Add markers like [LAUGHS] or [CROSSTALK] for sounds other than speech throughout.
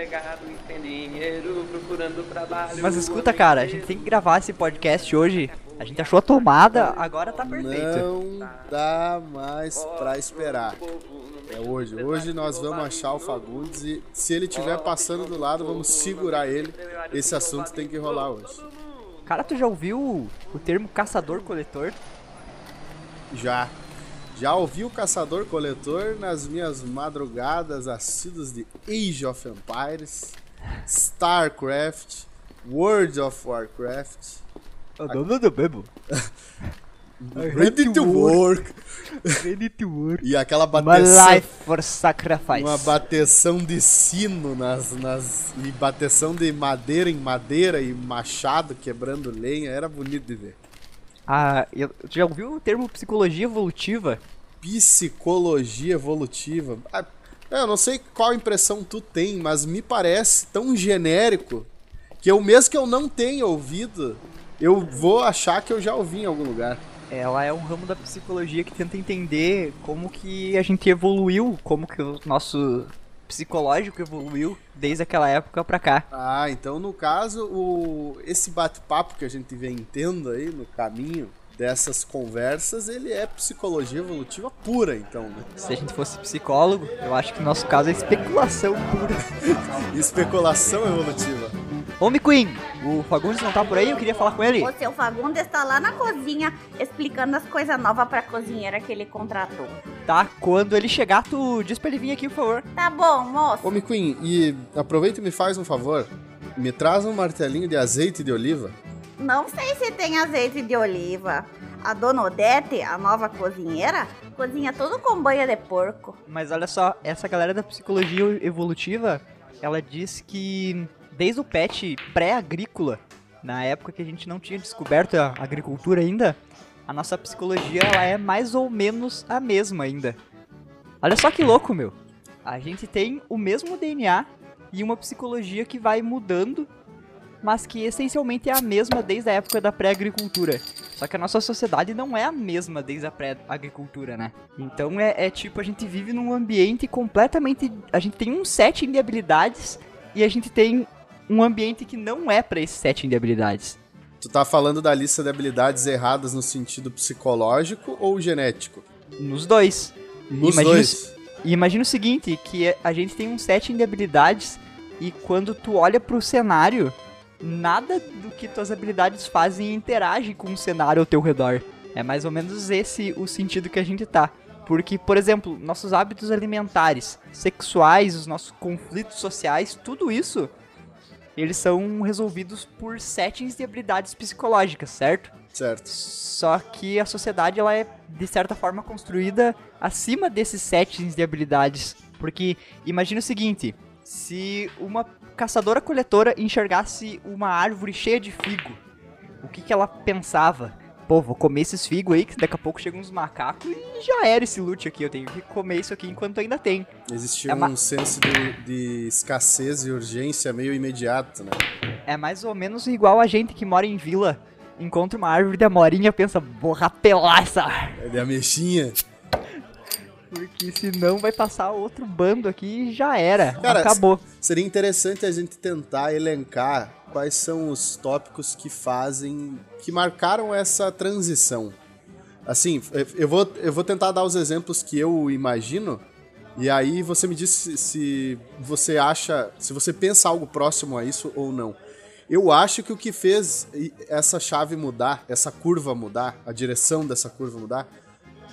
desempregado e sem dinheiro, procurando trabalho. Mas escuta, cara, a gente tem que gravar esse podcast hoje. A gente achou a tomada, agora tá perfeito. Não dá mais pra esperar. É hoje. Hoje nós vamos achar o Fagundes e se ele estiver passando do lado, vamos segurar ele. Esse assunto tem que rolar hoje. Cara, tu já ouviu o termo caçador-coletor? Já. Já ouvi o Caçador-Coletor nas minhas madrugadas assíduas de Age of Empires, StarCraft, World of Warcraft. não, não, não, bebo. [LAUGHS] Ready to work. Ready to work. E aquela My bateção, life for sacrifice. uma bateção de sino nas, nas e bateção de madeira em madeira e machado quebrando lenha, era bonito de ver. Ah, eu, tu já ouviu o termo psicologia evolutiva? Psicologia evolutiva. Ah, Eu não sei qual impressão tu tem, mas me parece tão genérico que eu mesmo que eu não tenha ouvido, eu vou achar que eu já ouvi em algum lugar. Ela é um ramo da psicologia que tenta entender como que a gente evoluiu, como que o nosso psicológico evoluiu desde aquela época pra cá. Ah, então no caso, o esse bate-papo que a gente vem tendo aí no caminho dessas conversas, ele é psicologia evolutiva pura, então, né? Se a gente fosse psicólogo, eu acho que no nosso caso é especulação pura. [LAUGHS] Especulação evolutiva. Ô, Queen, o Fagundes não tá por aí? Eu queria falar com ele. O seu Fagundes está lá na cozinha explicando as coisas novas pra cozinheira que ele contratou. Tá, quando ele chegar, tu diz pra ele vir aqui, por favor. Tá bom, moço. Ô, Queen, e aproveita e me faz um favor. Me traz um martelinho de azeite de oliva. Não sei se tem azeite de oliva. A dona Odete, a nova cozinheira, cozinha tudo com banha de porco. Mas olha só, essa galera da psicologia evolutiva, ela diz que desde o pet pré-agrícola, na época que a gente não tinha descoberto a agricultura ainda, a nossa psicologia ela é mais ou menos a mesma ainda. Olha só que louco, meu. A gente tem o mesmo DNA e uma psicologia que vai mudando, mas que essencialmente é a mesma desde a época da pré-agricultura. Só que a nossa sociedade não é a mesma desde a pré-agricultura, né? Então é, é tipo, a gente vive num ambiente completamente. A gente tem um setting de habilidades e a gente tem um ambiente que não é pra esse setting de habilidades. Tu tá falando da lista de habilidades erradas no sentido psicológico ou genético? Nos dois. Nos Imagina dois. E imagina o seguinte, que a gente tem um setting de habilidades e quando tu olha pro cenário, nada do que tuas habilidades fazem interage com o cenário ao teu redor. É mais ou menos esse o sentido que a gente tá. Porque, por exemplo, nossos hábitos alimentares, sexuais, os nossos conflitos sociais, tudo isso, eles são resolvidos por settings de habilidades psicológicas, certo? Certo. Só que a sociedade ela é de certa forma construída acima desses settings de habilidades, porque imagina o seguinte, se uma caçadora coletora enxergasse uma árvore cheia de figo, o que que ela pensava? Pô, vou comer esses figos aí, que daqui a pouco chegam uns macacos e já era esse loot aqui. Eu tenho que comer isso aqui enquanto ainda tem. Existia É um uma- senso de, de escassez e urgência meio imediato, né? É mais ou menos igual a gente que mora em vila, encontra uma árvore de amorinha, pensa, vou rapelar essa árvore. É de ameixinha. Porque senão vai passar outro bando aqui e já era. Cara, Acabou. Seria interessante a gente tentar elencar quais são os tópicos que fazem, que marcaram essa transição. Assim, eu vou, eu vou tentar dar os exemplos que eu imagino, e aí você me diz se, se você acha, se você pensa algo próximo a isso ou não. Eu acho que o que fez essa chave mudar, essa curva mudar, a direção dessa curva mudar,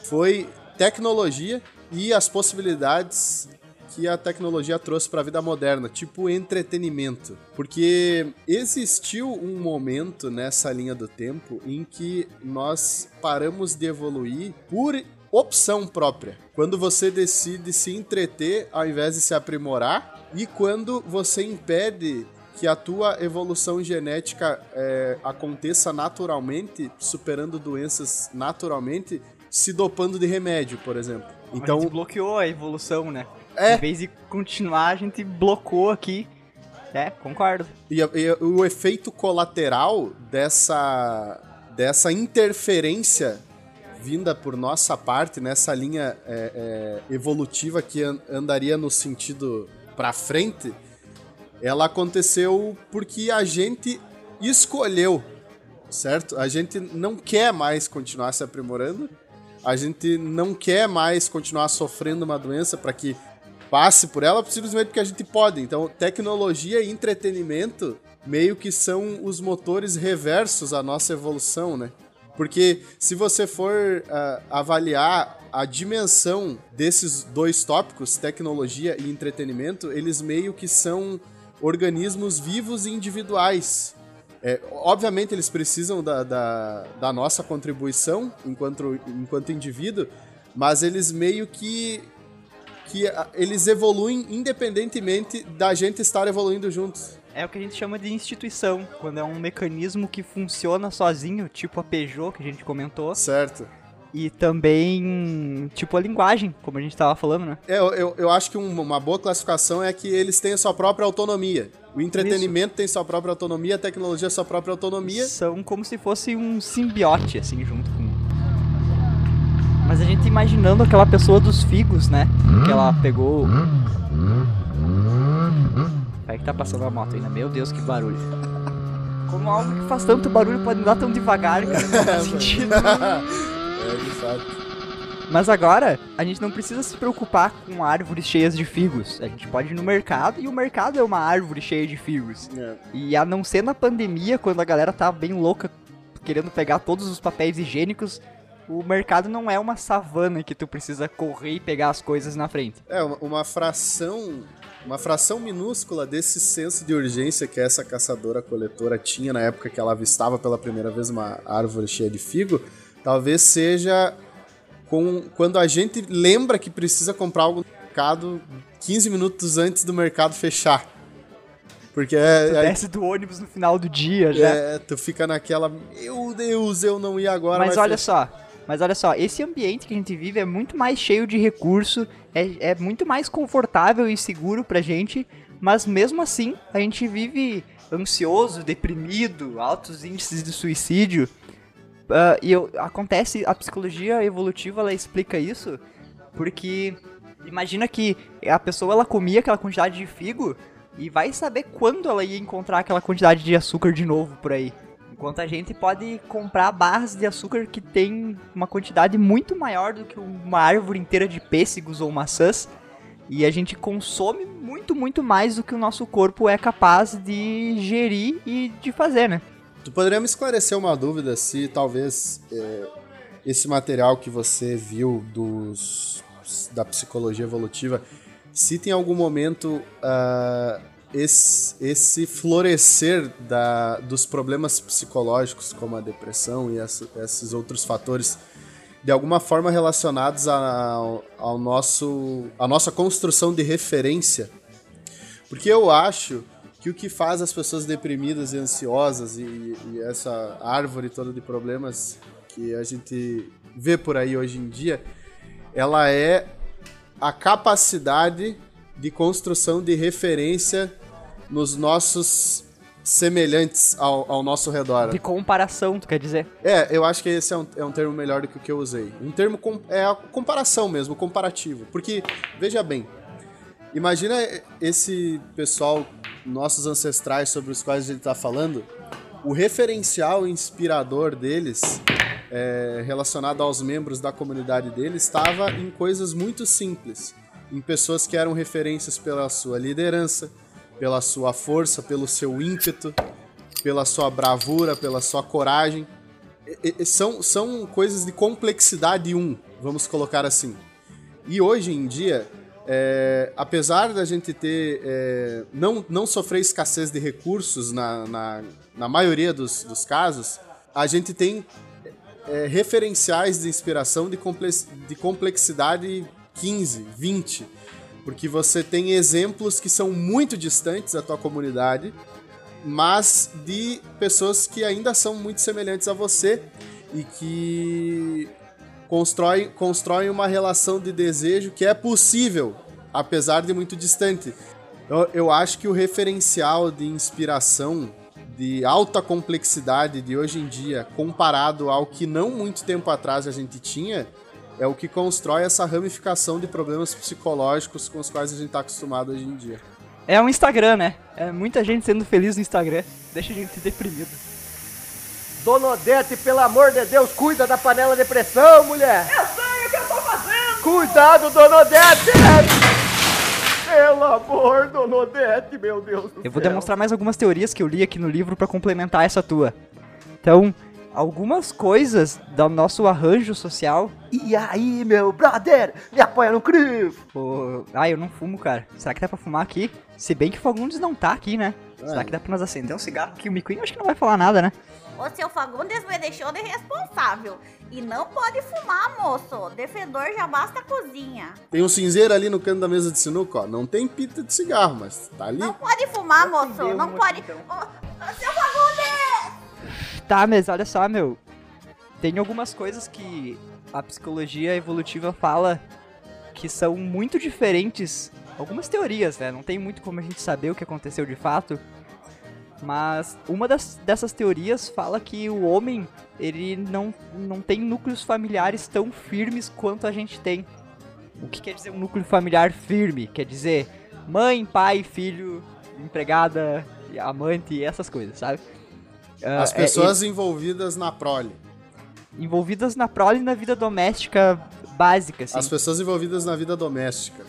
foi tecnologia e as possibilidades que a tecnologia trouxe para a vida moderna, tipo entretenimento. Porque existiu um momento nessa linha do tempo em que nós paramos de evoluir por opção própria. Quando você decide se entreter ao invés de se aprimorar e quando você impede que a tua evolução genética é, aconteça naturalmente, superando doenças naturalmente, se dopando de remédio, por exemplo. a gente Então, bloqueou a evolução, né? É. Em vez de continuar, a gente blocou aqui. É, concordo. E, e o efeito colateral dessa, dessa interferência vinda por nossa parte nessa linha é, é, evolutiva que an- andaria no sentido pra frente ela aconteceu porque a gente escolheu, certo? A gente não quer mais continuar se aprimorando, a gente não quer mais continuar sofrendo uma doença para que passe por ela, simplesmente porque a gente pode. Então, tecnologia e entretenimento meio que são os motores reversos à nossa evolução, né? Porque se você for uh, avaliar a dimensão desses dois tópicos, tecnologia e entretenimento, eles meio que são organismos vivos e individuais. É, obviamente eles precisam da, da, da, nossa contribuição enquanto, enquanto indivíduo, mas eles meio que, que eles evoluem independentemente da gente estar evoluindo juntos. É o que a gente chama de instituição, quando é um mecanismo que funciona sozinho, tipo a Peugeot que a gente comentou. Certo. E também, tipo, a linguagem, como a gente estava falando, né? É, eu, eu, acho que um, uma boa classificação é que eles têm a sua própria autonomia. O entretenimento Isso. tem sua própria autonomia, a tecnologia sua própria autonomia. São como se fosse um simbiote, assim, junto com. Mas a gente imaginando aquela pessoa dos figos, né? Que ela pegou. Aí que tá passando a moto ainda. Meu Deus, que barulho. [LAUGHS] Como algo que faz tanto barulho pode andar tão devagar, cara. Não faz [LAUGHS] sentido. [LAUGHS] é, de fato. Mas agora, a gente não precisa se preocupar com árvores cheias de figos. A gente pode ir no mercado e o mercado é uma árvore cheia de figos. É. E a não ser na pandemia, quando a galera tá bem louca querendo pegar todos os papéis higiênicos, o mercado não é uma savana que tu precisa correr e pegar as coisas na frente. É, uma fração uma fração minúscula desse senso de urgência que essa caçadora-coletora tinha na época que ela avistava pela primeira vez uma árvore cheia de figo, talvez seja com, quando a gente lembra que precisa comprar algo no mercado 15 minutos antes do mercado fechar. Porque é. Tu desce do ônibus no final do dia já. É, tu fica naquela. Meu Deus, eu não ia agora. Mas olha fechar. só, mas olha só, esse ambiente que a gente vive é muito mais cheio de recurso, é, é muito mais confortável e seguro pra gente, mas mesmo assim a gente vive ansioso, deprimido, altos índices de suicídio. Uh, e eu, acontece, a psicologia evolutiva ela explica isso porque imagina que a pessoa ela comia aquela quantidade de figo e vai saber quando ela ia encontrar aquela quantidade de açúcar de novo por aí. Enquanto a gente pode comprar barras de açúcar que tem uma quantidade muito maior do que uma árvore inteira de pêssegos ou maçãs. E a gente consome muito, muito mais do que o nosso corpo é capaz de gerir e de fazer, né? Tu poderia me esclarecer uma dúvida se talvez é, esse material que você viu dos, da psicologia evolutiva, se tem algum momento uh, esse, esse florescer da, dos problemas psicológicos, como a depressão e esses outros fatores, de alguma forma relacionados ao, ao nosso, à nossa construção de referência. Porque eu acho que o que faz as pessoas deprimidas e ansiosas e, e essa árvore toda de problemas que a gente vê por aí hoje em dia, ela é a capacidade de construção de referência nos nossos semelhantes ao, ao nosso redor. De comparação, tu quer dizer? É, eu acho que esse é um, é um termo melhor do que o que eu usei. Um termo com, é a comparação mesmo, comparativo. Porque, veja bem, imagina esse pessoal, nossos ancestrais sobre os quais gente está falando, o referencial inspirador deles, é, relacionado aos membros da comunidade deles, estava em coisas muito simples em pessoas que eram referências pela sua liderança, pela sua força, pelo seu ímpeto, pela sua bravura, pela sua coragem. E, e, são, são coisas de complexidade um, vamos colocar assim. E hoje em dia, é, apesar da gente ter é, não, não sofrer escassez de recursos na, na, na maioria dos, dos casos, a gente tem é, referenciais de inspiração de, de complexidade 15, 20. Porque você tem exemplos que são muito distantes da tua comunidade, mas de pessoas que ainda são muito semelhantes a você e que constroem, constroem uma relação de desejo que é possível, apesar de muito distante. Eu, eu acho que o referencial de inspiração de alta complexidade de hoje em dia, comparado ao que não muito tempo atrás a gente tinha, é o que constrói essa ramificação de problemas psicológicos com os quais a gente está acostumado hoje em dia. É um Instagram, né? É muita gente sendo feliz no Instagram. Deixa a gente deprimido. Dona Odete, pelo amor de Deus, cuida da panela de pressão, mulher! Eu sei o que eu tô fazendo! Cuidado, Dona Odete! Pelo amor, Dona Odete, meu Deus do Eu vou céu. demonstrar mais algumas teorias que eu li aqui no livro pra complementar essa tua. Então, algumas coisas do nosso arranjo social. E aí, meu brother, me apoia no crivo! Ô, Ah, eu não fumo, cara. Será que dá pra fumar aqui? Se bem que o Fagundes não tá aqui, né? Será É. que dá pra nós acender um cigarro aqui? O Miquinho acho que não vai falar nada, né? O seu Fagundes me deixou de responsável. E não pode fumar, moço. Defendor já basta a cozinha. Tem um cinzeiro ali no canto da mesa de sinuca, ó. Não tem pita de cigarro, mas tá ali. Não pode fumar, moço. Não pode. então. Seu Fagundes! Tá, mas olha só, meu. Tem algumas coisas que a psicologia evolutiva fala que são muito diferentes. Algumas teorias, né? Não tem muito como a gente saber o que aconteceu de fato. Mas uma das, dessas teorias fala que o homem, ele não, não tem núcleos familiares tão firmes quanto a gente tem. O que quer dizer um núcleo familiar firme? Quer dizer mãe, pai, filho, empregada, amante, essas coisas, sabe? Ah, As é- pessoas envolvidas na prole. envolvidas na prole e na vida doméstica básica, assim. As pessoas envolvidas na vida doméstica.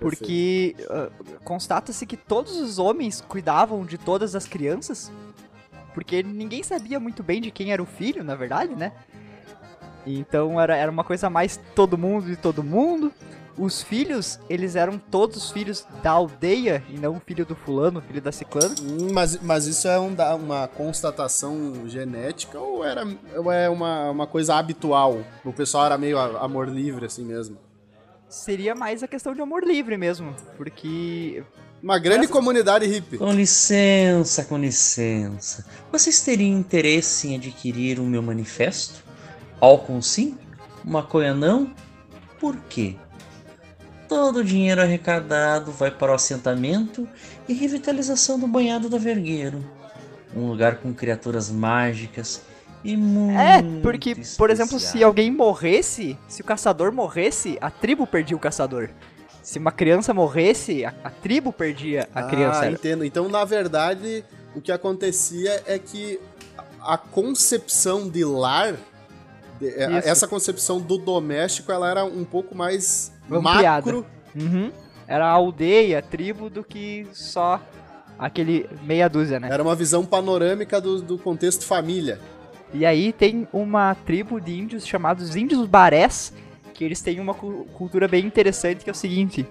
Porque ah, constata-se que todos os homens cuidavam de todas as crianças, porque ninguém sabia muito bem de quem era o filho, na verdade, né? Então era, era uma coisa mais todo mundo de todo mundo. Os filhos, eles eram todos filhos da aldeia e não filho do fulano, filho da ciclana. Hum, Mas, mas isso é um uma constatação genética ou era ou é uma, uma coisa habitual? O pessoal era meio amor livre assim mesmo. Seria mais a questão de amor livre mesmo, porque Uma grande comunidade hippie. Com licença, com licença. Vocês teriam interesse em adquirir o meu manifesto? Álcool sim? Maconha não? Por quê? Todo o dinheiro arrecadado vai para o assentamento e revitalização do banhado da Vergueiro. Um lugar com criaturas mágicas e muito É, porque, por exemplo, se alguém morresse, se o caçador morresse, a tribo perdia o caçador. Se uma criança morresse, a, a tribo perdia a criança. Ah, entendo. Então, na verdade, o que acontecia é que a concepção de lar, de- é, essa concepção do doméstico, ela era um pouco mais macro. Uhum. Era a aldeia, a tribo, do que só aquele meia dúzia, né? Era uma visão panorâmica do, do contexto família. E aí tem uma tribo de índios chamados Índios Barés, que eles têm uma cu- cultura bem interessante, que é o seguinte.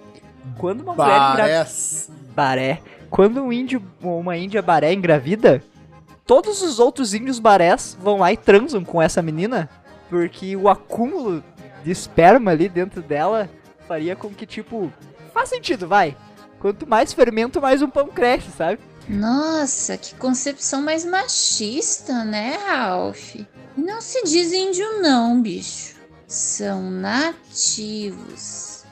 Quando uma mulher engravida... Barés. baré. Quando um índio, uma índia baré engravida, todos os outros índios barés vão lá e transam com essa menina, porque o acúmulo de esperma ali dentro dela faria com que, tipo, faz sentido, vai. Quanto mais fermento, mais um pão cresce, sabe? Nossa, que concepção mais machista, né, Ralph? Não se diz índio, não, bicho. São nativos,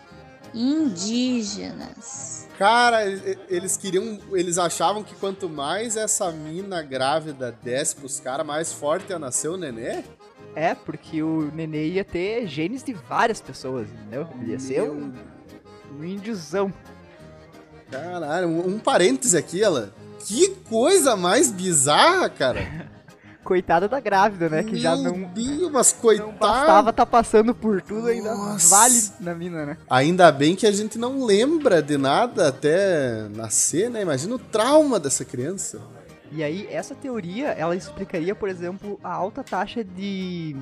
indígenas. Cara, eles queriam. Eles achavam que quanto mais essa mina grávida desce pros caras, mais forte ia nascer o nenê? É, porque o nenê ia ter genes de várias pessoas, entendeu? Ele ia ser um, um índiozão. Caralho, um, um parêntese aqui, ela. Que coisa mais bizarra, cara. [LAUGHS] Coitada da grávida, né? Que já Meu não, Deus, mas não coitado. bastava tá passando por tudo, ainda Nossa. vale na mina, né? Ainda bem que a gente não lembra de nada até nascer, né? Imagina o trauma dessa criança. E aí, essa teoria, ela explicaria, por exemplo, a alta taxa de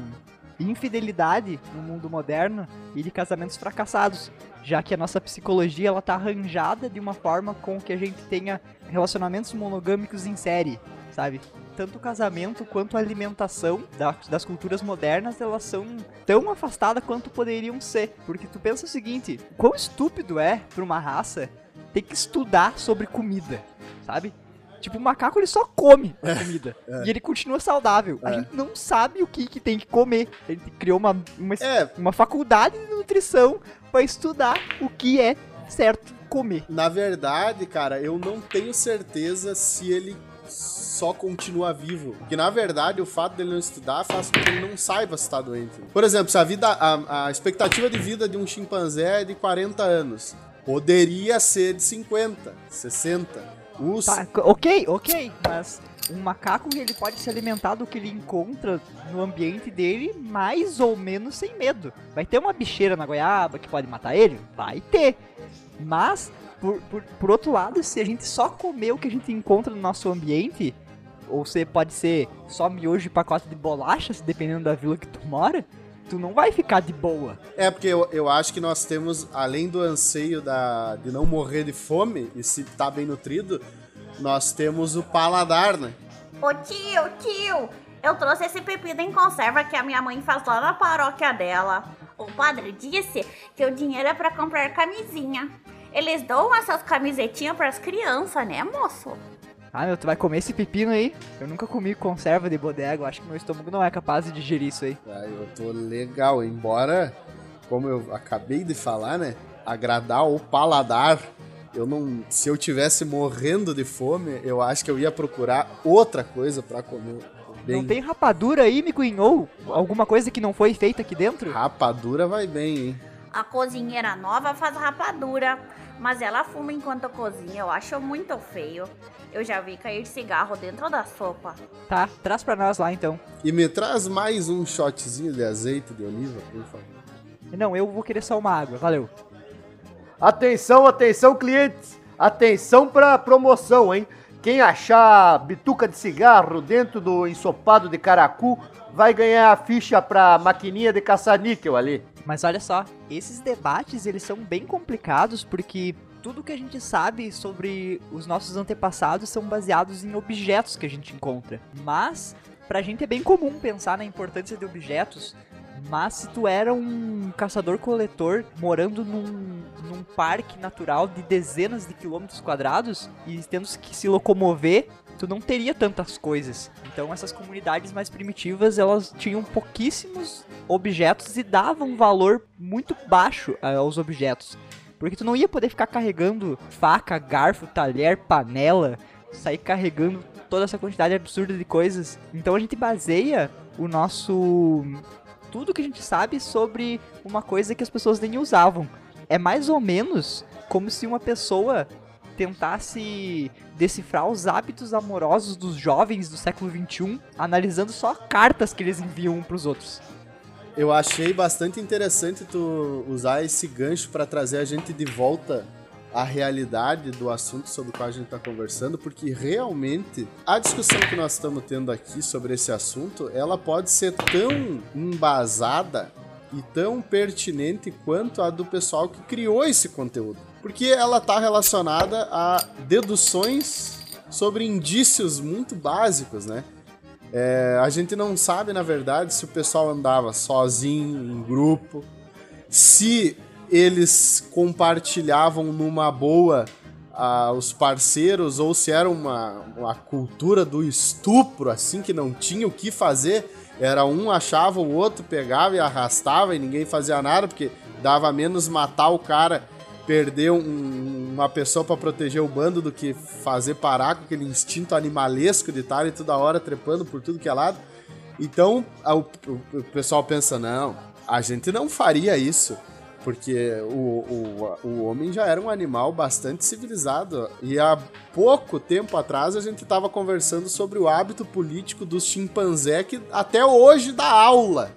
infidelidade no mundo moderno e de casamentos fracassados, já que a nossa psicologia ela tá arranjada de uma forma com que a gente tenha relacionamentos monogâmicos em série, sabe? Tanto o casamento quanto a alimentação da- das culturas modernas, elas são tão afastadas quanto poderiam ser. Porque tu pensa o seguinte, quão estúpido é pra uma raça ter que estudar sobre comida, sabe? Tipo, o macaco ele só come a comida. E ele continua saudável. A É. gente não sabe o que, que tem que comer. A gente criou uma, uma, É, uma faculdade de nutrição pra estudar o que é certo comer. na verdade, cara, eu não tenho certeza se ele só continua vivo. Porque, na verdade, o fato dele não estudar faz com que ele não saiba se tá doente. Por exemplo, se a vida. A, a expectativa de vida de um chimpanzé é de 40 anos. Poderia ser de 50, 60. Os... Tá, ok, ok, mas um macaco ele pode se alimentar do que ele encontra no ambiente dele mais ou menos sem medo. Vai ter uma bicheira na goiaba que pode matar ele? Vai ter. Mas, por, por, por outro lado, se a gente só comer o que a gente encontra no nosso ambiente, ou se pode ser só miojo e pacote de bolachas, dependendo da vila que tu mora, tu não vai ficar de boa. É, porque eu, eu acho que nós temos, além do anseio da, de não morrer de fome, e se tá bem nutrido, nós temos o paladar, né? Ô tio, tio, eu trouxe esse pepino em conserva que a minha mãe faz lá na paróquia dela. O padre disse que o dinheiro é pra comprar camisinha. Eles dão essas camisetinhas pras crianças, né, moço? Ah, meu, tu vai comer esse pepino aí? Eu nunca comi conserva de bodega, eu acho que meu estômago não é capaz de digerir isso aí. Ah, eu tô legal, embora, como eu acabei de falar, né? Agradar o paladar. Eu não. Se eu tivesse morrendo de fome, eu acho que eu ia procurar outra coisa pra comer. Bem, Não tem rapadura aí, me Ou alguma coisa que não foi feita aqui dentro? rapadura vai bem, hein? A cozinheira nova faz rapadura, mas ela fuma enquanto cozinha. Eu acho muito feio. Eu já vi cair cigarro dentro da sopa. Tá, traz pra nós lá então. E me traz mais um shotzinho de azeite de oliva, por favor. Não, eu vou querer só uma água, valeu. Atenção, atenção, clientes. Atenção pra promoção, hein? Quem achar bituca de cigarro dentro do ensopado de caracu vai ganhar a ficha pra maquininha de caça-níquel ali. Mas olha só, esses debates eles são bem complicados porque tudo que a gente sabe sobre os nossos antepassados são baseados em objetos que a gente encontra. Mas pra gente é bem comum pensar na importância de objetos. Mas se tu era um caçador-coletor morando num, num parque natural de dezenas de quilômetros quadrados e tendo que se locomover, tu não teria tantas coisas. Então essas comunidades mais primitivas, elas tinham pouquíssimos objetos e davam um valor muito baixo eh, aos objetos. Porque tu não ia poder ficar carregando faca, garfo, talher, panela, sair carregando toda essa quantidade absurda de coisas. Então a gente baseia o nosso tudo que a gente sabe sobre uma coisa que as pessoas nem usavam. É mais ou menos como se uma pessoa tentasse decifrar os hábitos amorosos dos jovens do século XXI, analisando só cartas que eles enviam um pros outros. Eu achei bastante interessante tu usar esse gancho pra trazer a gente de volta à realidade do assunto sobre o qual a gente está conversando, porque realmente a discussão que nós estamos tendo aqui sobre esse assunto, ela pode ser tão embasada e tão pertinente quanto a do pessoal que criou esse conteúdo. Porque ela está relacionada a deduções sobre indícios muito básicos, né? É, a gente não sabe, na verdade, se o pessoal andava sozinho, em grupo, se eles compartilhavam numa boa ah, os parceiros, ou se era uma, uma cultura do estupro, assim, que não tinha o que fazer. Era um achava, o outro pegava e arrastava e ninguém fazia nada, porque dava menos matar o cara, perder um- uma pessoa pra proteger o bando do que fazer parar com aquele instinto animalesco de estar toda hora trepando por tudo que é lado. Então o pessoal pensa: não, a gente não faria isso. Porque o, o, o homem já era um animal bastante civilizado. E há pouco tempo atrás a gente estava conversando sobre o hábito político dos chimpanzé que até hoje dá aula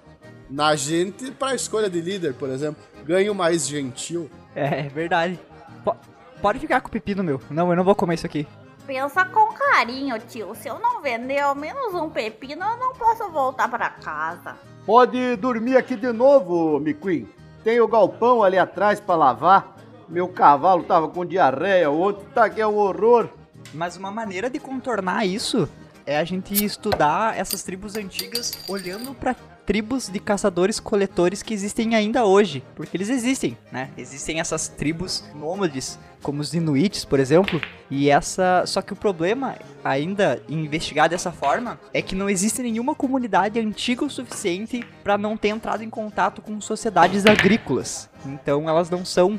na gente para escolha de líder, por exemplo. Ganho mais gentil. É, é verdade. Po- pode ficar com o pepino, meu. Não, eu não vou comer isso aqui. Pensa com carinho, tio. Se eu não vender ao menos um pepino, eu não posso voltar pra casa. Pode dormir aqui de novo, McQueen. Tem o galpão ali atrás pra lavar. Meu cavalo tava com diarreia ontem, tá aqui é um horror. Mas uma maneira de contornar isso é a gente estudar essas tribos antigas olhando para tribos de caçadores-coletores que existem ainda hoje, porque eles existem, né? Existem essas tribos nômades, como os Inuits, por exemplo, e essa, só que o problema ainda em investigar dessa forma é que não existe nenhuma comunidade antiga o suficiente para não ter entrado em contato com sociedades agrícolas. Então elas não são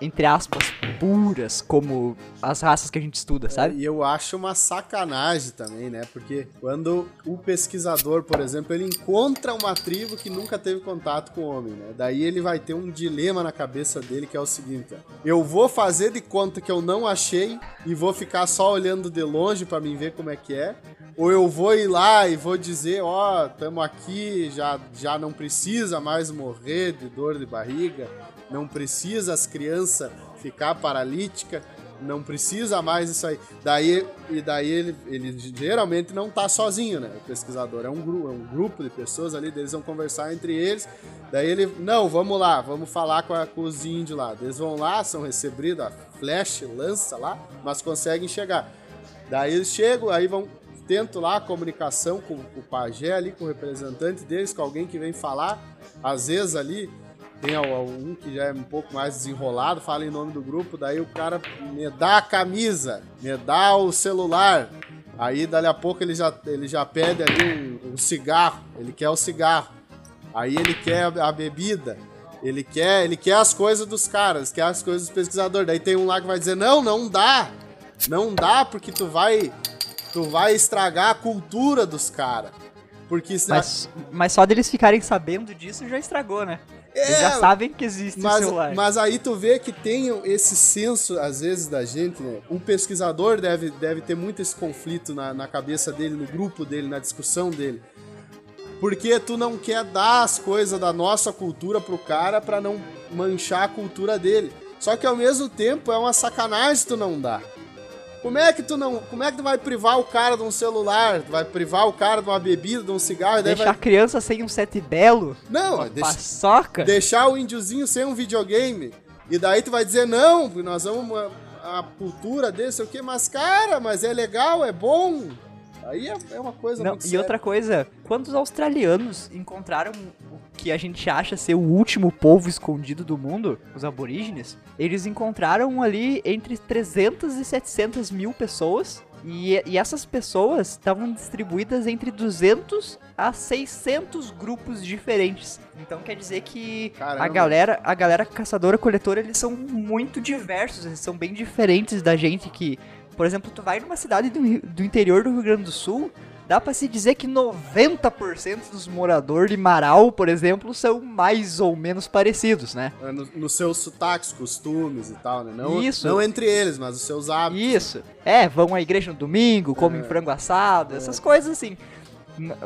entre aspas, puras como as raças que a gente estuda, sabe? E eu acho uma sacanagem também, né? Porque quando o pesquisador, por exemplo, ele encontra uma tribo que nunca teve contato com o homem, né? Daí ele vai ter um dilema na cabeça dele que é o seguinte: eu vou fazer de conta que eu não achei e vou ficar só olhando de longe para mim ver como é que é, ou eu vou ir lá e vou dizer, ó, oh, tamo aqui, já já não precisa mais morrer de dor de barriga, não precisa as crianças ficar paralítica, não precisa mais isso aí. Daí, e daí ele, ele geralmente não tá sozinho, né? O pesquisador é um, é um grupo de pessoas ali, eles vão conversar entre eles. Daí ele, não, vamos lá, vamos falar com, a, com os índios lá. Eles vão lá, são recebidos, a flecha, lança lá, mas conseguem chegar. Daí eles chegam, aí vão tentam lá a comunicação com, com o pajé ali, com o representante deles, com alguém que vem falar. Às vezes ali tem um que já é um pouco mais desenrolado, fala em nome do grupo, daí o cara me dá a camisa, me dá o celular. Aí dali a pouco ele já, ele já pede ali um, um cigarro, ele quer o cigarro. Aí ele quer a, bebida. Ele quer, ele quer as coisas dos caras, quer as coisas dos pesquisadores. Daí tem um lá que vai dizer: "Não, não dá. Não dá porque tu vai tu vai estragar a cultura dos caras". Porque mas, mas só deles ficarem sabendo disso já estragou, né? É, Eles já sabem que existe mas, celular. Mas aí tu vê que tem esse senso, às vezes, da gente, né? Um pesquisador deve, deve ter muito esse conflito na, na cabeça dele, no grupo dele, na discussão dele. Porque tu não quer dar as coisas da nossa cultura pro cara para não manchar a cultura dele. Só que ao mesmo tempo é uma sacanagem tu não dar. Como é que tu não. Como é que tu vai privar o cara de um celular? Tu vai privar o cara de uma bebida, de um cigarro? Deixar vai... a criança sem um sete belo? Não, uma deixa... paçoca? Deixar o índiozinho sem um videogame. E daí tu vai dizer, não, nós vamos. A, a cultura desse, o quê? Mas, cara, mas é legal, é bom. Aí é, é uma coisa Não, E séria. outra coisa, quando os australianos encontraram que a gente acha ser o último povo escondido do mundo, os aborígenes, eles encontraram ali entre 300 e 700 mil pessoas. E, e essas pessoas estavam distribuídas entre 200 a 600 grupos diferentes. Então quer dizer que a galera, a galera caçadora coletora, eles são muito diversos, eles são bem diferentes da gente que por exemplo, tu vai numa cidade do, do interior do Rio Grande do Sul, dá para se dizer que 90% dos moradores de Marau, por exemplo, são mais ou menos parecidos, né? É, nos no seus sotaques, costumes e tal, né? Não, Isso. não entre eles, mas os seus hábitos. Isso. É, vão à igreja no domingo, comem é. frango assado, essas é. coisas assim.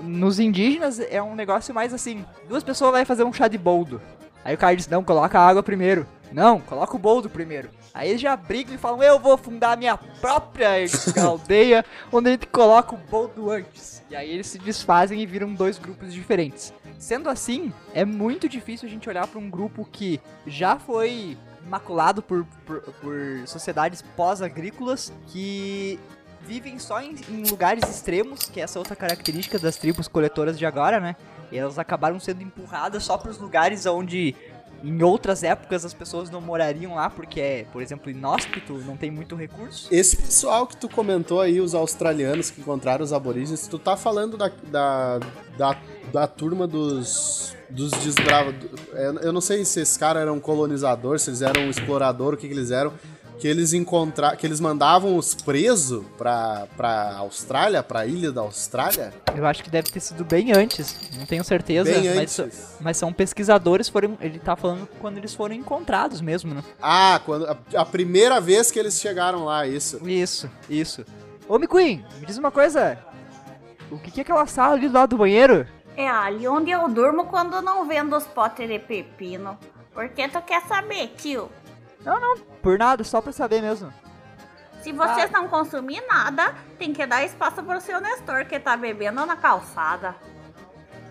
Nos indígenas é um negócio mais assim, duas pessoas vão fazer um chá de boldo. Aí o cara diz, não, coloca a água primeiro. Não, coloca o boldo primeiro. Aí eles já brigam e falam, eu vou fundar a minha própria [LAUGHS] aldeia, onde a gente coloca o boldo antes. E aí eles se desfazem e viram dois grupos diferentes. Sendo assim, é muito difícil a gente olhar para um grupo que já foi maculado por, por, por sociedades pós-agrícolas que vivem só em, em, lugares extremos, que é essa outra característica das tribos coletoras de agora, né? E elas acabaram sendo empurradas só para os lugares onde em outras épocas as pessoas não morariam lá porque é, por exemplo, inóspito, não tem muito recurso. Esse pessoal que tu comentou aí, os australianos que encontraram os aborígenes, tu tá falando da, da, da, da turma dos dos desbravos. Eu não sei se esses caras eram colonizadores, se eles eram explorador, o que, que eles eram que eles encontraram, que eles mandavam os presos pra, pra Austrália, pra ilha da Austrália? Eu acho que deve ter sido bem antes, não tenho certeza, bem mas, antes. mas são pesquisadores, foram, ele tá falando quando eles foram encontrados mesmo, né? Ah, quando, a, a primeira vez que eles chegaram lá, isso. Isso, isso. Ô, McQueen, me diz uma coisa, o que, que é aquela sala ali do lado do banheiro? É ali onde eu durmo quando não vendo os potes de pepino. Por que tu quer saber, tio? Não, não, por nada, só pra saber mesmo. Se vocês ah. não consumir nada, tem que dar espaço pro seu Nestor que tá bebendo na calçada.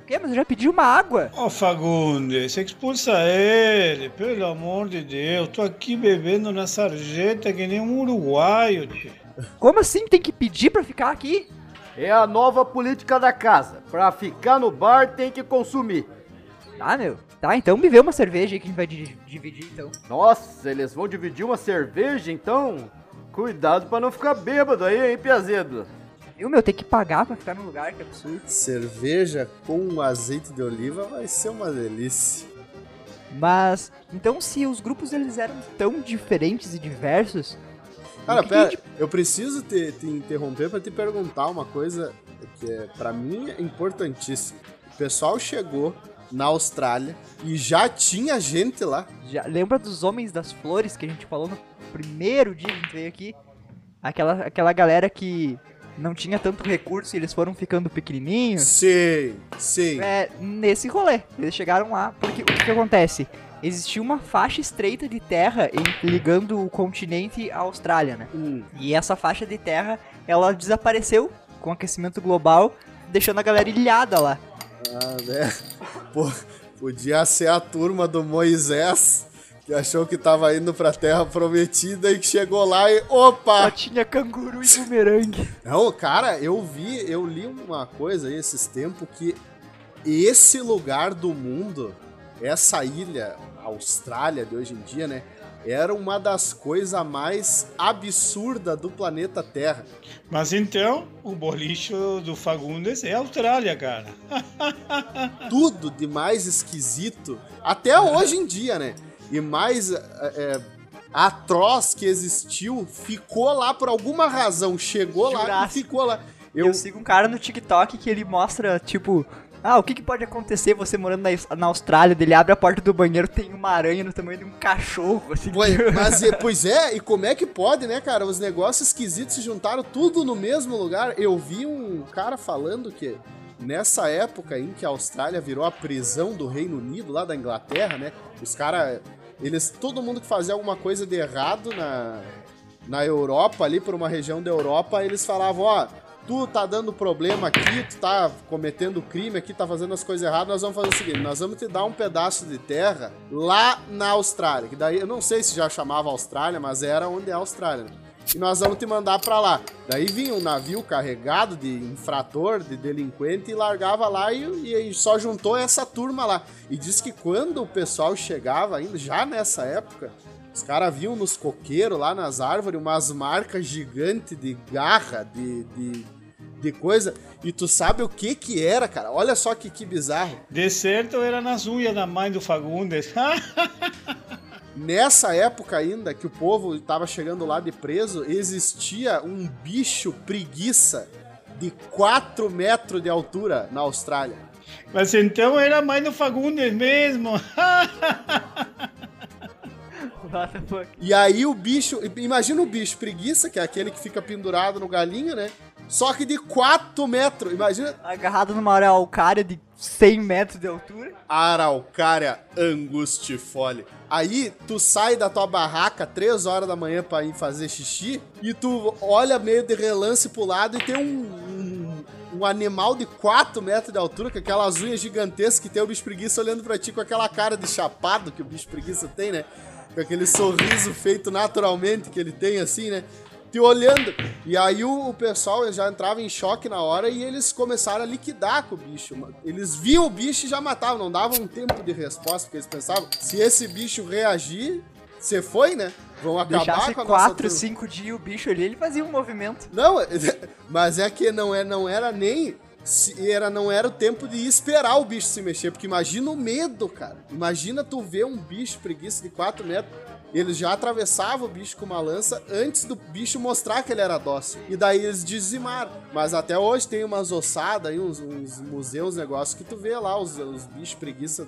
O quê? Mas eu já pedi uma água. Ó, oh, Fagundes, você expulsa ele, pelo amor de Deus. Tô aqui bebendo na sarjeta que nem um uruguaio, tio. Como assim tem que pedir pra ficar aqui? É a nova política da casa. Pra ficar no bar tem que consumir. Ah, meu. Tá, então me vê uma cerveja aí que a gente vai dividir, então. Nossa, eles vão dividir uma cerveja, então? Cuidado pra não ficar bêbado aí, hein, Piazedo? Viu, meu? Tem que pagar pra ficar no lugar, que absurdo. Cerveja com azeite de oliva vai ser uma delícia. Mas, então se os grupos eles eram tão diferentes e diversos... Cara, que que pera, gente- eu preciso te, te interromper pra te perguntar uma coisa que é, pra mim é importantíssima. O pessoal chegou na Austrália e já tinha gente lá. Já, lembra dos Homens das Flores que a gente falou no primeiro dia que a gente veio aqui? Aquela, aquela galera que não tinha tanto recurso e eles foram ficando pequenininhos. Sim, sim. É, nesse rolê. Eles chegaram lá, porque o que, que acontece? Existia uma faixa estreita de terra em- ligando o continente à Austrália, né? Hum. E essa faixa de terra, ela desapareceu com o aquecimento global, deixando a galera ilhada lá. Ah, né? [LAUGHS] Pô, podia ser a turma do Moisés que achou que tava indo pra Terra Prometida e que chegou lá e Só opa! tinha canguru e bumerangue. [LAUGHS] Não, cara, eu vi, eu li uma coisa aí esses tempos que esse lugar do mundo, essa ilha, Austrália de hoje em dia, né? Era uma das coisas mais absurdas do planeta Terra. Mas então, o bolicho do Fagundes é Austrália, cara. [LAUGHS] tudo de mais esquisito, até hoje em dia, né? E mais é, é, atroz que existiu, ficou lá por alguma razão, chegou lá e ficou lá. Eu... Eu, sigo um cara no TikTok que ele mostra, tipo, ah, o que, que pode acontecer você morando na, na Austrália? Ele abre a porta do banheiro, tem uma aranha no tamanho de um cachorro, assim. Pois, [LAUGHS] mas, é- pois é, e como é que pode, né, cara? Os negócios esquisitos se juntaram tudo no mesmo lugar. Eu vi um cara falando que nessa época em que a Austrália virou a prisão do Reino Unido, lá da Inglaterra, né? Os caras, eles, todo mundo que fazia alguma coisa de errado na, na Europa, ali por uma região da Europa, eles falavam, ó, tu tá dando problema aqui, tu tá cometendo crime aqui, tá fazendo as coisas erradas, nós vamos fazer o seguinte, nós vamos te dar um pedaço de terra lá na Austrália, que daí, eu não sei se já chamava Austrália, mas era onde é a Austrália, né? E nós vamos te mandar pra lá. Daí vinha um navio carregado de infrator, de delinquente, e largava lá e, e só juntou essa turma lá. E diz que quando o pessoal chegava ainda, já nessa época, os caras viam nos coqueiros, lá nas árvores, umas marcas gigantes de garra, de, de, de coisa. E tu sabe o que que era, cara? Olha só que, que bizarro. De certo era nas unhas da mãe do Fagundes. [LAUGHS] Nessa época ainda, que o povo estava chegando lá de preso, existia um bicho preguiça de 4 metros de altura na Austrália. Mas então era a mãe do Fagundes mesmo. [LAUGHS] E aí o bicho, imagina o bicho preguiça, que é aquele que fica pendurado no galinho, né? Só que de 4 metros. Imagina Agarrado numa araucária de 100 metros de altura. Araucária angustifole. Aí tu sai da tua barraca 3 horas da manhã pra ir fazer xixi e tu olha meio de relance pro lado e tem um, um, um animal de 4 metros de altura com aquelas unhas gigantescas que tem o bicho preguiça olhando pra ti com aquela cara de chapado que o bicho preguiça tem, né? Com aquele sorriso feito naturalmente que ele tem assim, né? Te olhando. E aí o, o pessoal já entrava em choque na hora e eles começaram a liquidar com o bicho. mano. Eles viam o bicho e já matavam, não davam um tempo de resposta, porque eles pensavam, se esse bicho reagir, você foi, né? Vão acabar Deixasse com a nossa 4, turma. 5 dias o bicho ali, ele fazia um movimento. Não, [LAUGHS] mas é que não, é, não era nem. se Era, não era o tempo de esperar o bicho se mexer, porque imagina o medo, cara. Imagina tu ver um bicho preguiça de 4 metros. Eles já atravessavam o bicho com uma lança antes do bicho mostrar que ele era dócil. E daí eles dizimaram. Mas até hoje tem umas ossadas aí, uns, uns museus, negócios que tu vê lá, os, os bichos preguiça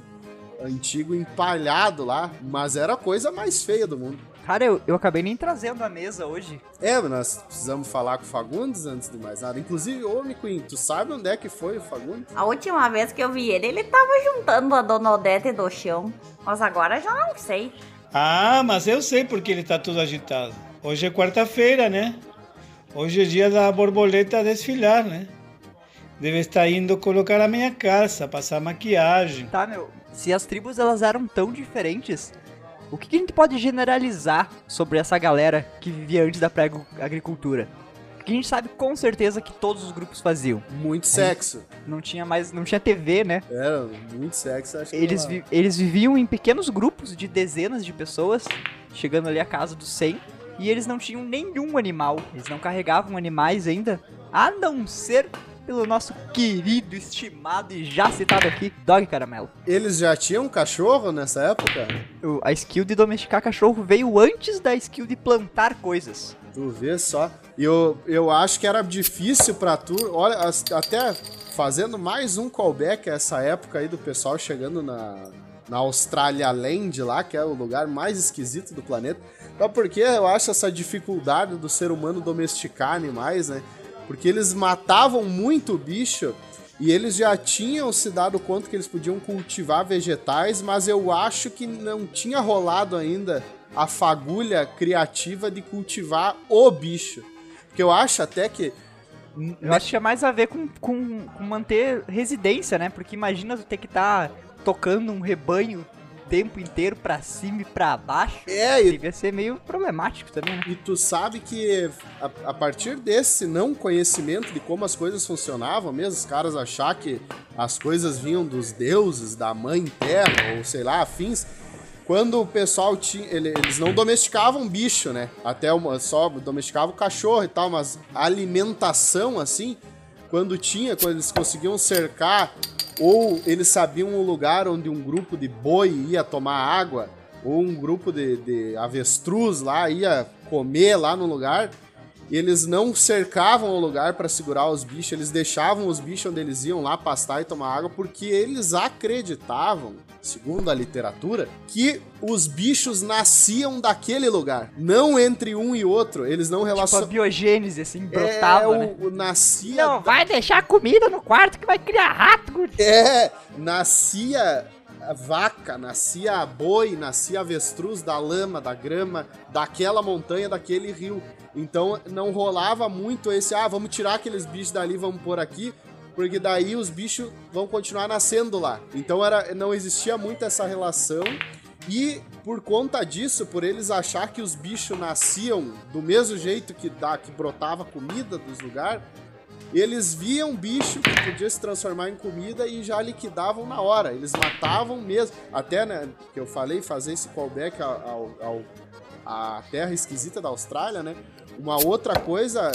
antigo empalhado lá. Mas era a coisa mais feia do mundo. Cara, eu, eu acabei nem trazendo a mesa hoje. É, nós precisamos falar com o Fagundes antes de mais nada. Inclusive, ô Miquinho, tu sabe onde é que foi o Fagundes? A última vez que eu vi ele, ele tava juntando a Dona Odete do chão. Mas agora já não sei. Ah, mas eu sei porque ele tá todo agitado. Hoje é quarta-feira, né? Hoje é dia da borboleta desfilar, né? Deve estar indo colocar a minha calça, passar maquiagem. Tá, meu, se as tribos elas eram tão diferentes, o que, que a gente pode generalizar sobre essa galera que vivia antes da pré-agricultura? Porque a gente sabe com certeza que todos os grupos faziam. Muito sexo. Não tinha mais, não tinha TV, né? Era muito sexo, acho que Eles, não. vi- eles viviam em pequenos grupos de dezenas de pessoas, chegando ali à casa dos 100, e eles não tinham nenhum animal. Eles não carregavam animais ainda, a não ser pelo nosso querido, estimado e já citado aqui, Dog Caramelo. Eles já tinham cachorro nessa época? A skill de domesticar cachorro veio antes da skill de plantar coisas. Tu vê só. E eu, eu acho que era difícil pra tu. Olha, até fazendo mais um callback a essa época aí do pessoal chegando na, na Australia Land lá, que é o lugar mais esquisito do planeta. Só porque eu acho essa dificuldade do ser humano domesticar animais, né? Porque eles matavam muito o bicho e eles já tinham se dado conta que eles podiam cultivar vegetais, mas eu acho que não tinha rolado ainda a fagulha criativa de cultivar o bicho. Porque eu acho até que. Eu acho que tinha mais a ver com, com, com manter residência, né? Porque imagina tu ter que estar tocando um rebanho o tempo inteiro pra cima e pra baixo. É, e, Devia ser meio problemático também, né? e tu sabe que a, a partir desse não conhecimento de como as coisas funcionavam mesmo, os caras achar que as coisas vinham dos deuses, da mãe terra, ou sei lá, afins. Quando o pessoal tinha. ele- Eles não domesticavam bicho, né? Até uma, só domesticavam cachorro e tal, mas alimentação, assim, quando tinha, quando eles conseguiam cercar, ou eles sabiam o lugar onde um grupo de boi ia tomar água, ou um grupo de, de avestruz lá ia comer lá no lugar, eles não cercavam o lugar para segurar os bichos, eles deixavam os bichos onde eles iam lá pastar e tomar água, porque eles acreditavam, segundo a literatura, que os bichos nasciam daquele lugar, não entre um e outro, eles não Tipo a relacionavam. biogênese, assim, É, brotava, né? o, o nascia Não, vai deixar comida no quarto que vai criar rato, guri. É, nascia vaca, nascia boi, nascia avestruz da lama, da grama, daquela montanha, daquele rio. Então não rolava muito esse, ah, vamos tirar aqueles bichos dali, vamos pôr aqui, porque daí os bichos vão continuar nascendo lá. Então era, não existia muito essa relação. E por conta disso, por eles achar que os bichos nasciam do mesmo jeito que dá, que brotava comida dos lugares, eles viam bicho que podia se transformar em comida e já liquidavam na hora. Eles matavam mesmo. Até, né, que eu falei, fazer esse callback ao, ao, à terra esquisita da Austrália, né? Uma outra coisa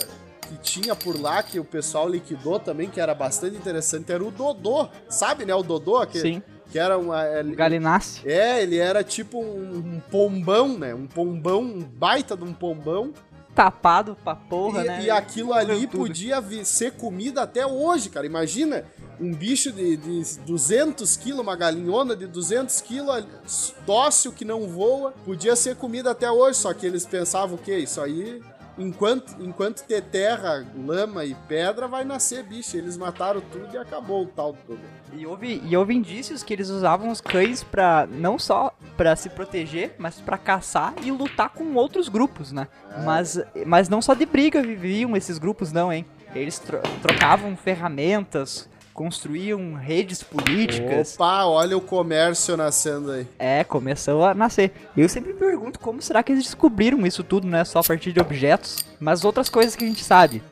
que tinha por lá, que o pessoal liquidou também, que era bastante interessante, era o Dodô. Sabe, né? O Dodô, que, Sim, que era uma... é, galináceo. É, ele era tipo um, um pombão, né? Um pombão, um baita de um pombão. Tapado pra porra, e, né? e aquilo ali podia ser comida até hoje, cara. Imagina um bicho de, de 200 quilos, uma galinhona de 200 quilos, dócil que não voa, podia ser comida até hoje. Só que eles pensavam o quê? Isso aí, enquanto, enquanto ter terra, lama e pedra, vai nascer bicho. Eles mataram tudo e acabou o tal todo. E houve, e houve indícios que eles usavam os cães pra não só pra se proteger, mas pra caçar e lutar com outros grupos, né? Mas, mas não só de briga viviam esses grupos, não, hein? Eles tro- trocavam ferramentas, construíam redes políticas. Opa, olha o comércio nascendo aí. É, começou a nascer. E eu sempre me pergunto como será que eles descobriram isso tudo, né? Só a partir de objetos. Mas outras coisas que a gente sabe.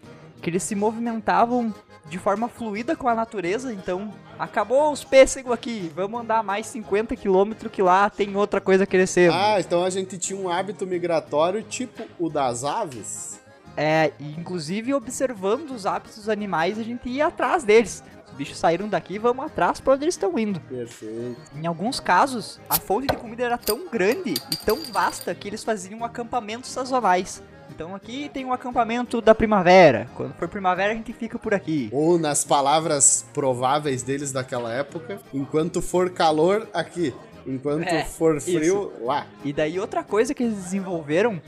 Que eles se movimentavam de forma fluida com a natureza, então acabou os pêssegos aqui, vamos andar mais 50 quilômetros que lá tem outra coisa crescendo. Ah, então a gente tinha um hábito migratório tipo o das aves? É, e inclusive observando os hábitos dos animais, a gente ia atrás deles. Os bichos saíram daqui, vamos atrás pra onde eles estão indo. Perfeito. Em alguns casos, a fonte de comida era tão grande e tão vasta que eles faziam acampamentos sazonais. Então aqui tem um acampamento da primavera. Quando for primavera, a gente fica por aqui. Ou nas palavras prováveis deles daquela época, enquanto for calor, aqui. Enquanto É, for frio, lá. E daí outra coisa que eles desenvolveram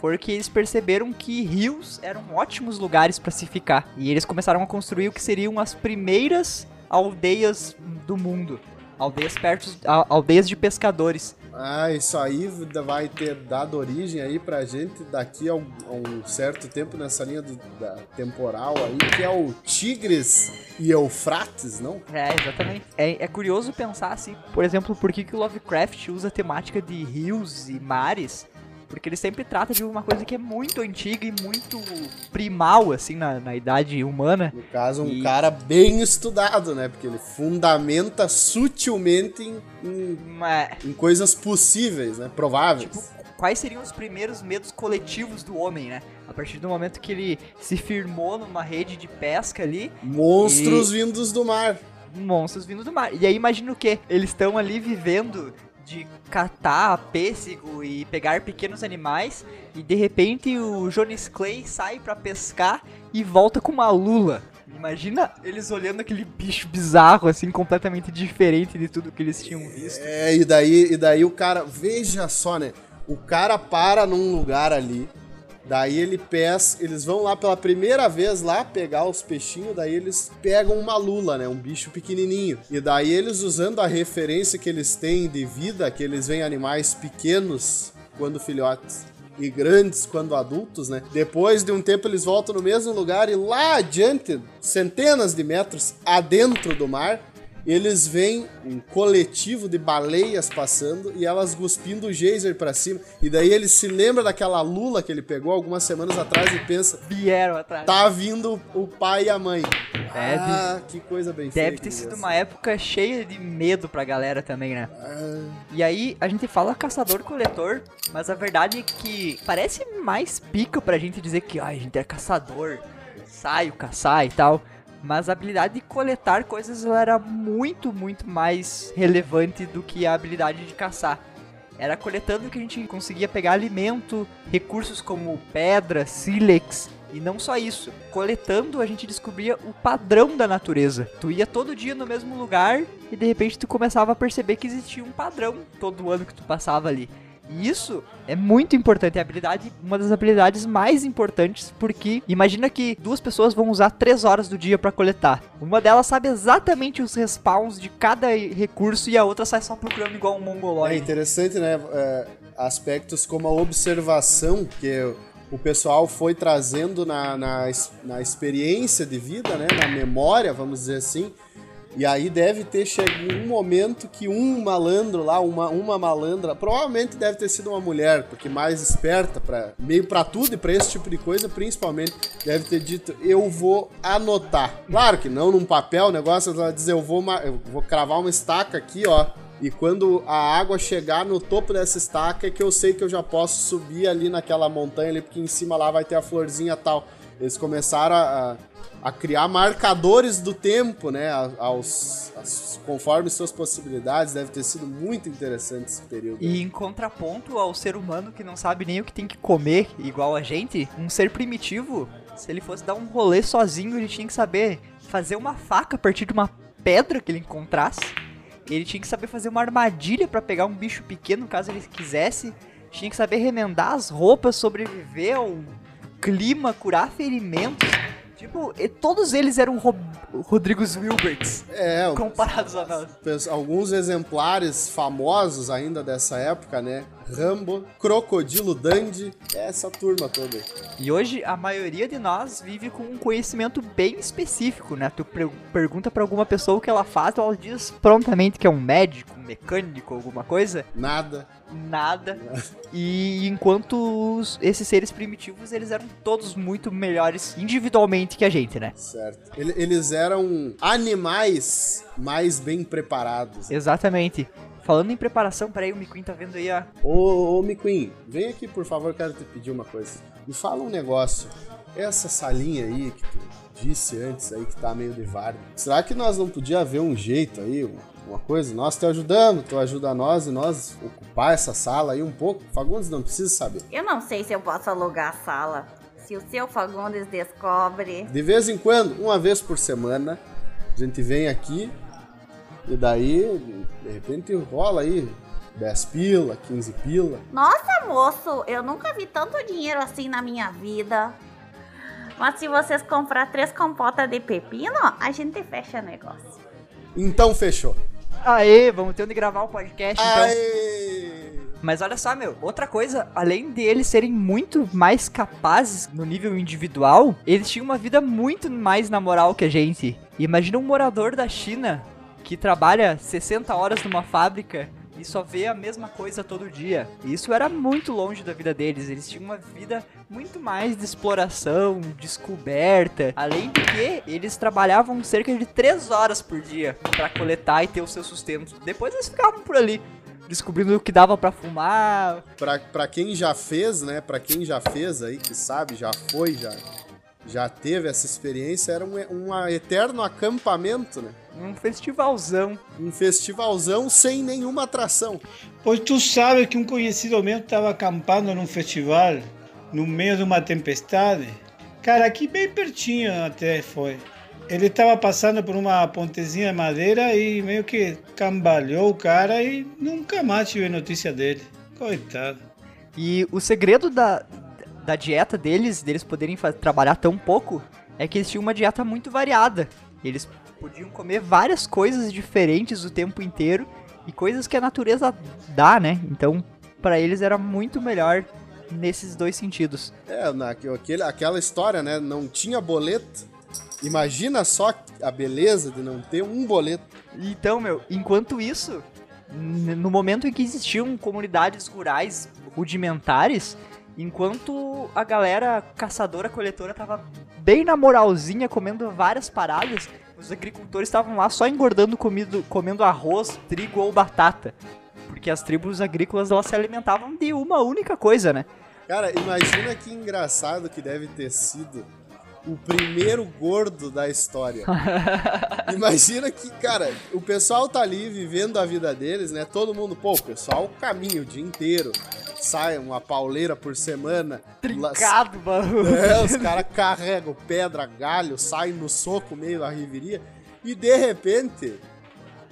foi que eles perceberam que rios eram ótimos lugares para se ficar. E eles começaram a construir o que seriam as primeiras aldeias do mundo. Aldeias perto, aldeias de pescadores. Ah, isso aí vai ter dado origem aí pra gente daqui a um, a um certo tempo nessa linha do- da temporal aí, que é o Tigres e Eufrates, não? É, exatamente. É, é curioso pensar assim, por exemplo, por que, que o Lovecraft usa a temática de rios e mares. Porque ele sempre trata de uma coisa que é muito antiga e muito primal, assim, na, na idade humana. No caso, um E- cara bem estudado, né? Porque ele fundamenta sutilmente em, em, Mas, em coisas possíveis, né? Prováveis. quais seriam os primeiros medos coletivos do homem, né? A partir do momento que ele se firmou numa rede de pesca ali, Monstros vindos do mar. monstros vindo do mar. E aí imagina o quê? Eles estão ali vivendo de catar pêssego e pegar pequenos animais e de repente o Jonas Clay sai pra pescar e volta com uma lula. Imagina eles olhando aquele bicho bizarro assim, completamente diferente de tudo que eles tinham visto. É, e daí, e daí o cara, veja só, né? O cara para num lugar ali, daí ele pesca, eles vão lá pela primeira vez lá pegar os peixinhos, daí eles pegam uma lula, né? Um bicho pequenininho. E daí eles usando a referência que eles têm de vida, que eles veem animais pequenos quando filhotes e grandes quando adultos, né? Depois de um tempo eles voltam no mesmo lugar e lá adiante, centenas de metros adentro do mar, eles veem um coletivo de baleias passando e elas cuspindo o geyser pra cima. E daí ele se lembra daquela lula que ele pegou algumas semanas atrás e pensa: Vieram atrás. tá vindo o pai e a mãe. Deve- ah, que coisa bem feita. Deve ter sido uma época cheia de medo pra galera também, né? Ah, E aí a gente fala caçador-coletor, mas a verdade é que parece mais pica pra gente dizer que ai, a gente é caçador, saio caçar e tal. Mas a habilidade de coletar coisas era muito, muito mais relevante do que a habilidade de caçar. Era coletando que a gente conseguia pegar alimento, recursos como pedra, sílex, e não só isso. Coletando a gente descobria o padrão da natureza. Tu ia todo dia no mesmo lugar e de repente tu começava a perceber que existia um padrão todo ano que tu passava ali. E isso é muito importante, é habilidade, uma das habilidades mais importantes, porque imagina que duas pessoas vão usar três horas do dia pra coletar. Uma delas sabe exatamente os respawns de cada recurso e a outra sai só procurando igual um É mongoloide. interessante, né? é, aspectos como a observação que o pessoal foi trazendo na, na, na experiência de vida, né? Na memória, vamos dizer assim. E aí deve ter chegado um momento que um malandro lá, uma, uma malandra, provavelmente deve ter sido uma mulher, porque mais esperta para meio pra tudo e pra esse tipo de coisa, principalmente, deve ter dito: "Eu vou anotar". Claro que não num papel, o negócio ela dizer: "Eu vou eu vou cravar uma estaca aqui, ó". E quando a água chegar no topo dessa estaca é que eu sei que eu já posso subir ali naquela montanha ali, porque em cima lá vai ter a florzinha tal. Eles começaram a, a criar marcadores do tempo, né? a- Aos, as- conforme suas possibilidades. Deve ter sido muito interessante esse período. E em contraponto ao ser humano que não sabe nem o que tem que comer, igual a gente, um ser primitivo, se ele fosse dar um rolê sozinho, ele tinha que saber fazer uma faca a partir de uma pedra que ele encontrasse. Ele tinha que saber fazer uma armadilha pra pegar um bicho pequeno, caso ele quisesse. Tinha que saber remendar as roupas, sobreviver ao clima, curar ferimentos. Tipo, e todos eles eram Ro Rodrigos Wilberts, É, comparados a nós. alguns exemplares famosos ainda dessa época, né? Rambo, Crocodilo Dandy, essa turma toda. E hoje a maioria de nós vive com um conhecimento bem específico, né? Tu pre- pergunta pra alguma pessoa o que ela faz, ela diz prontamente que é um médico, um mecânico, alguma coisa. Nada. Nada. E enquanto os- esses seres primitivos, eles eram todos muito melhores individualmente que a gente, né? Certo. Ele- Eles eram animais mais bem preparados. Exatamente. Falando em preparação, peraí, o Mikuin tá vendo aí a. Ô, ô McQueen, vem aqui, por favor, quero te pedir uma coisa. Me fala um negócio. Essa salinha aí que tu disse antes aí que tá meio de varda. Será que nós não podia haver um jeito aí, um- uma coisa? Nós te ajudamos, tu ajuda nós e nós ocupar essa sala aí um pouco? Fagundes não precisa saber. Eu não sei se eu posso alugar a sala. Se o seu Fagundes descobre. De vez em quando, uma vez por semana, a gente vem aqui e daí, de repente, rola aí 10 pila, 15 pila. Nossa, moço, eu nunca vi tanto dinheiro assim na minha vida. Mas se vocês comprar três compotas de pepino, a gente fecha negócio. Então fechou. Aê, vamos ter onde gravar o podcast então. Aê! Mas olha só, meu, outra coisa, além de eles serem muito mais capazes no nível individual, eles tinham uma vida muito mais na moral que a gente. Imagina um morador da China que trabalha 60 horas numa fábrica e só vê a mesma coisa todo dia. Isso era muito longe da vida deles. Eles tinham uma vida muito mais de exploração, descoberta. Além de que eles trabalhavam cerca de 3 horas por dia para coletar e ter o seu sustento. Depois eles ficavam por ali descobrindo o que dava pra fumar. Pra, pra quem já fez, né? Pra quem já fez aí, que sabe, já foi, já, já teve essa experiência, era um, um eterno acampamento, né? Um festivalzão. Um festivalzão sem nenhuma atração. Pois tu sabe que um conhecido meu estava acampando num festival, no meio de uma tempestade. Cara, aqui bem pertinho até foi. Ele estava passando por uma pontezinha de madeira e meio que cambalhou o cara e nunca mais tive notícia dele. Coitado. E o segredo da, da dieta deles, deles poderem trabalhar tão pouco, é que eles tinham uma dieta muito variada. Eles podiam comer várias coisas diferentes o tempo inteiro e coisas que a natureza dá, né? Então, pra eles era muito melhor nesses dois sentidos. É, na, aquele, aquela história, né? Não tinha boleto. Imagina só a beleza de não ter um boleto. Então, meu, enquanto isso, no momento em que existiam comunidades rurais rudimentares, enquanto a galera caçadora-coletora tava bem na moralzinha, comendo várias paradas, os agricultores estavam lá só engordando comido, comendo arroz, trigo ou batata. Porque as tribos agrícolas elas se alimentavam de uma única coisa, né? Cara, imagina que engraçado que deve ter sido o primeiro gordo da história. [LAUGHS] Imagina que, cara, o pessoal tá ali vivendo a vida deles, né? Todo mundo, pô, o pessoal caminha o dia inteiro, sai uma pauleira por semana. Trincado, mano. É, os caras carregam pedra, galho, saem no soco meio da riveria e de repente,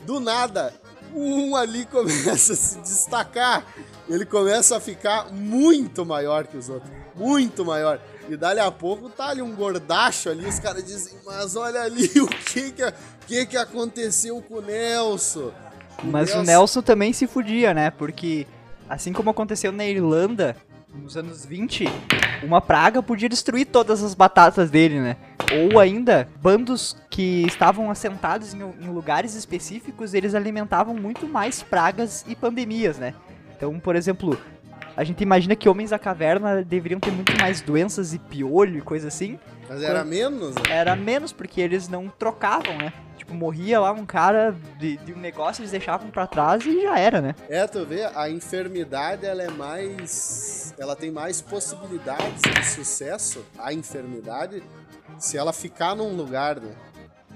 do nada, um ali começa a se destacar. Ele começa a ficar muito maior que os outros. Muito maior. E dali a pouco tá ali um gordacho ali, os caras dizem, mas olha ali [LAUGHS] o que que, o que que aconteceu com o Nelson. Mas o Nelson também se fudia, né? Porque, assim como aconteceu na Irlanda, nos anos 20, uma praga podia destruir todas as batatas dele, né? Ou ainda, bandos que estavam assentados em, em lugares específicos, eles alimentavam muito mais pragas e pandemias, né? Então, por exemplo, a gente imagina que homens da caverna deveriam ter muito mais doenças e piolho e coisa assim. Mas era menos, né? Era menos porque eles não trocavam, né? Tipo, morria lá um cara de, de um negócio, eles deixavam pra trás e já era, né? É, tu vê, a enfermidade ela é mais. Ela tem mais possibilidades de sucesso, a enfermidade, se ela ficar num lugar, né?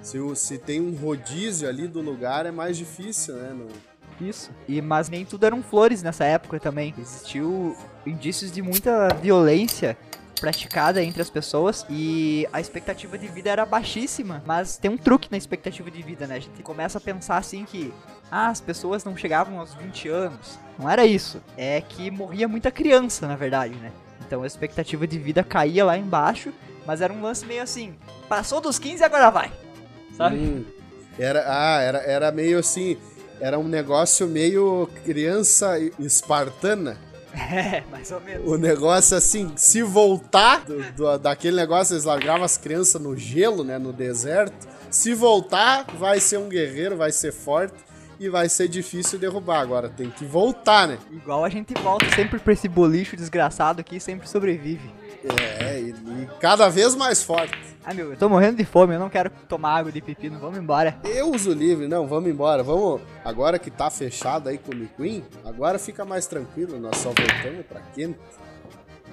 Se, se tem um rodízio ali do lugar, é mais difícil, né? Não- Isso. E, mas nem tudo eram flores nessa época também. Existiu indícios de muita violência praticada entre as pessoas e a expectativa de vida era baixíssima. Mas tem um truque na expectativa de vida, né? A gente começa a pensar assim que ah, as pessoas não chegavam aos 20 anos. Não era isso. É que morria muita criança, na verdade, né? Então a expectativa de vida caía lá embaixo, mas era um lance meio assim, passou dos 15 agora vai. Sabe? Hum, era, ah, era, era meio assim. Era um negócio meio criança espartana. É, mais ou menos. O negócio assim, se voltar do- do- daquele negócio, eles largavam as crianças no gelo, né? No deserto. Se voltar, vai ser um guerreiro, vai ser forte e vai ser difícil derrubar. Agora tem que voltar, né? Igual a gente volta sempre pra esse bolicho desgraçado aqui e sempre sobrevive. É, e, e cada vez mais forte. Ah, meu, eu tô morrendo de fome, eu não quero tomar água de pepino, vamos embora. Eu uso livre, não, vamos embora. Vamos. Agora que tá fechado aí com o McQueen, agora fica mais tranquilo. Nós só voltamos pra quente.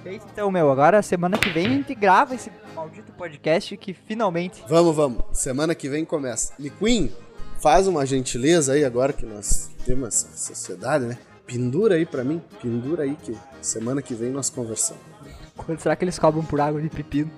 Feito então, meu, agora semana que vem a gente grava esse maldito podcast que finalmente. Vamos, vamos. Semana que vem começa. McQueen, faz uma gentileza aí agora que nós temos essa sociedade, né? Pendura aí pra mim. Pendura aí que semana que vem nós conversamos. Quanto será que eles cobram por água de pepino?